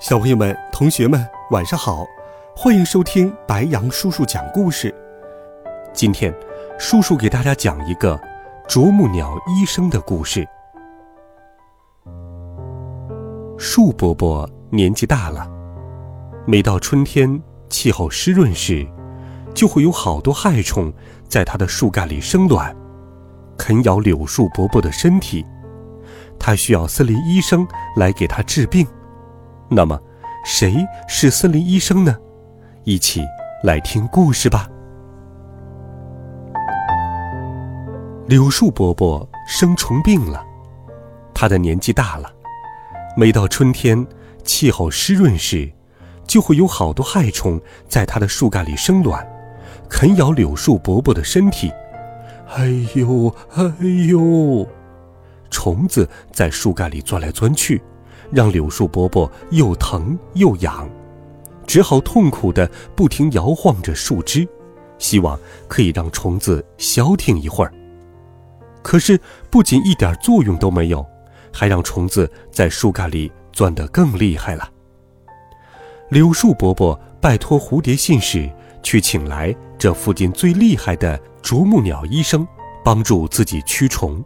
小朋友们、同学们，晚上好！欢迎收听白羊叔叔讲故事。今天，叔叔给大家讲一个啄木鸟医生的故事。树伯伯年纪大了，每到春天气候湿润时，就会有好多害虫在他的树干里生卵，啃咬柳树伯伯的身体。他需要森林医生来给他治病。那么，谁是森林医生呢？一起来听故事吧。柳树伯伯生虫病了，他的年纪大了，每到春天气候湿润时，就会有好多害虫在他的树干里生卵，啃咬柳树伯伯的身体。哎呦，哎呦！虫子在树干里钻来钻去。让柳树伯伯又疼又痒，只好痛苦地不停摇晃着树枝，希望可以让虫子消停一会儿。可是不仅一点作用都没有，还让虫子在树干里钻得更厉害了。柳树伯伯拜托蝴蝶信使去请来这附近最厉害的啄木鸟医生，帮助自己驱虫。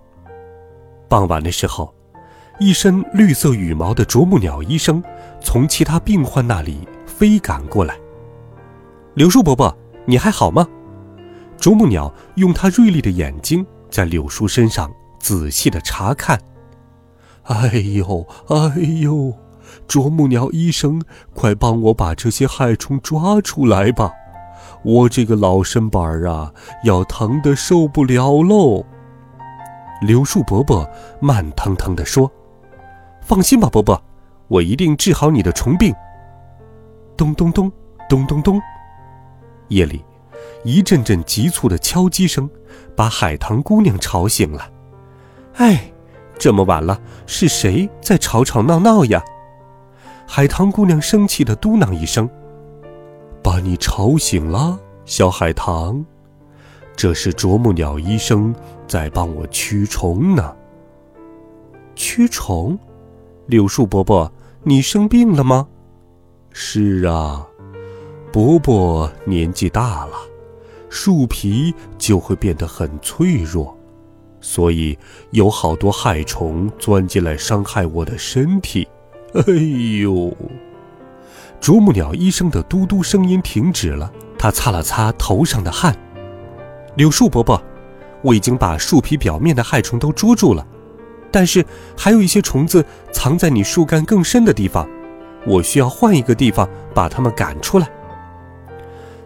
傍晚的时候。一身绿色羽毛的啄木鸟医生从其他病患那里飞赶过来。柳树伯伯，你还好吗？啄木鸟用它锐利的眼睛在柳树身上仔细的查看。哎呦，哎呦！啄木鸟医生，快帮我把这些害虫抓出来吧！我这个老身板儿啊，要疼得受不了喽。柳树伯伯慢腾腾地说。放心吧，伯伯，我一定治好你的虫病。咚咚咚，咚咚咚，夜里，一阵阵急促的敲击声把海棠姑娘吵醒了。哎，这么晚了，是谁在吵吵闹闹呀？海棠姑娘生气的嘟囔一声：“把你吵醒了，小海棠。这是啄木鸟医生在帮我驱虫呢。驱虫。”柳树伯伯，你生病了吗？是啊，伯伯年纪大了，树皮就会变得很脆弱，所以有好多害虫钻进来伤害我的身体。哎呦！啄木鸟医生的嘟嘟声音停止了，他擦了擦头上的汗。柳树伯伯，我已经把树皮表面的害虫都捉住了。但是还有一些虫子藏在你树干更深的地方，我需要换一个地方把它们赶出来。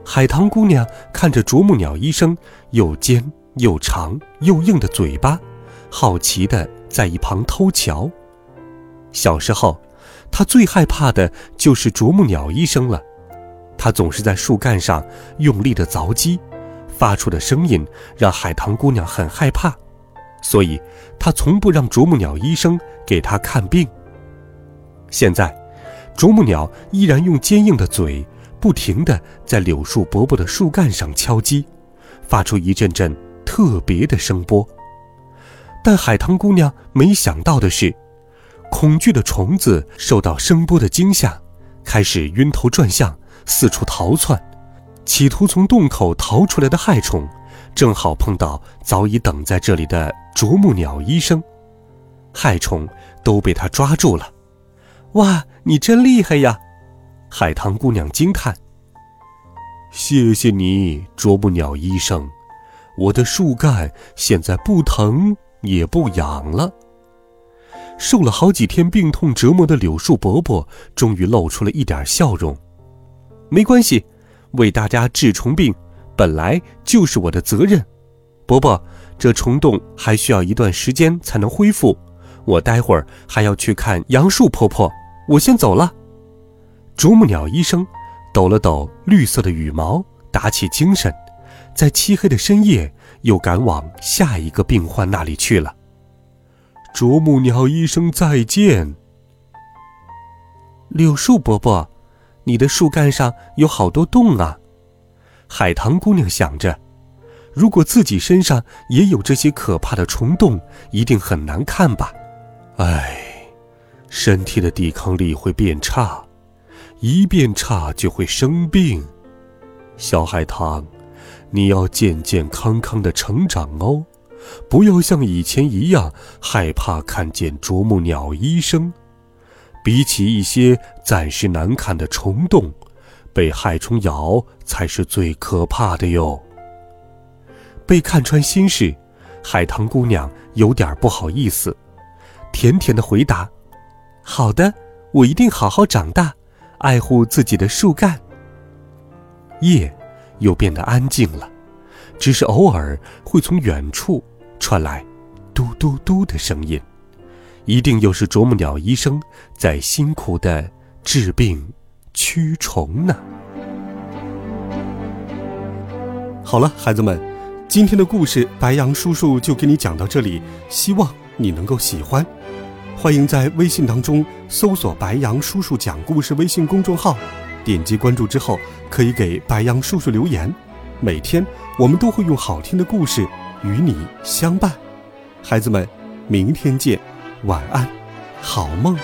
海棠姑娘看着啄木鸟医生又尖又长又硬的嘴巴，好奇地在一旁偷瞧。小时候，她最害怕的就是啄木鸟医生了，他总是在树干上用力地凿击，发出的声音让海棠姑娘很害怕。所以，他从不让啄木鸟医生给他看病。现在，啄木鸟依然用坚硬的嘴，不停地在柳树伯伯的树干上敲击，发出一阵阵特别的声波。但海棠姑娘没想到的是，恐惧的虫子受到声波的惊吓，开始晕头转向，四处逃窜，企图从洞口逃出来的害虫。正好碰到早已等在这里的啄木鸟医生，害虫都被他抓住了。哇，你真厉害呀！海棠姑娘惊叹。谢谢你，啄木鸟医生，我的树干现在不疼也不痒了。受了好几天病痛折磨的柳树伯伯终于露出了一点笑容。没关系，为大家治虫病。本来就是我的责任，伯伯，这虫洞还需要一段时间才能恢复，我待会儿还要去看杨树婆婆，我先走了。啄木鸟医生抖了抖绿色的羽毛，打起精神，在漆黑的深夜又赶往下一个病患那里去了。啄木鸟医生再见。柳树伯伯，你的树干上有好多洞啊！海棠姑娘想着，如果自己身上也有这些可怕的虫洞，一定很难看吧？唉，身体的抵抗力会变差。一变差就会生病，小海棠，你要健健康康的成长哦，不要像以前一样害怕看见啄木鸟医生。比起一些暂时难看的虫洞，被害虫咬才是最可怕的哟。被看穿心事，海棠姑娘有点不好意思，甜甜的回答：“好的，我一定好好长大。”爱护自己的树干。夜又变得安静了，只是偶尔会从远处传来“嘟嘟嘟”的声音，一定又是啄木鸟医生在辛苦的治病驱虫呢。好了，孩子们，今天的故事白杨叔叔就给你讲到这里，希望你能够喜欢。欢迎在微信当中搜索“白杨叔叔讲故事”微信公众号，点击关注之后，可以给白杨叔叔留言。每天我们都会用好听的故事与你相伴。孩子们，明天见，晚安，好梦。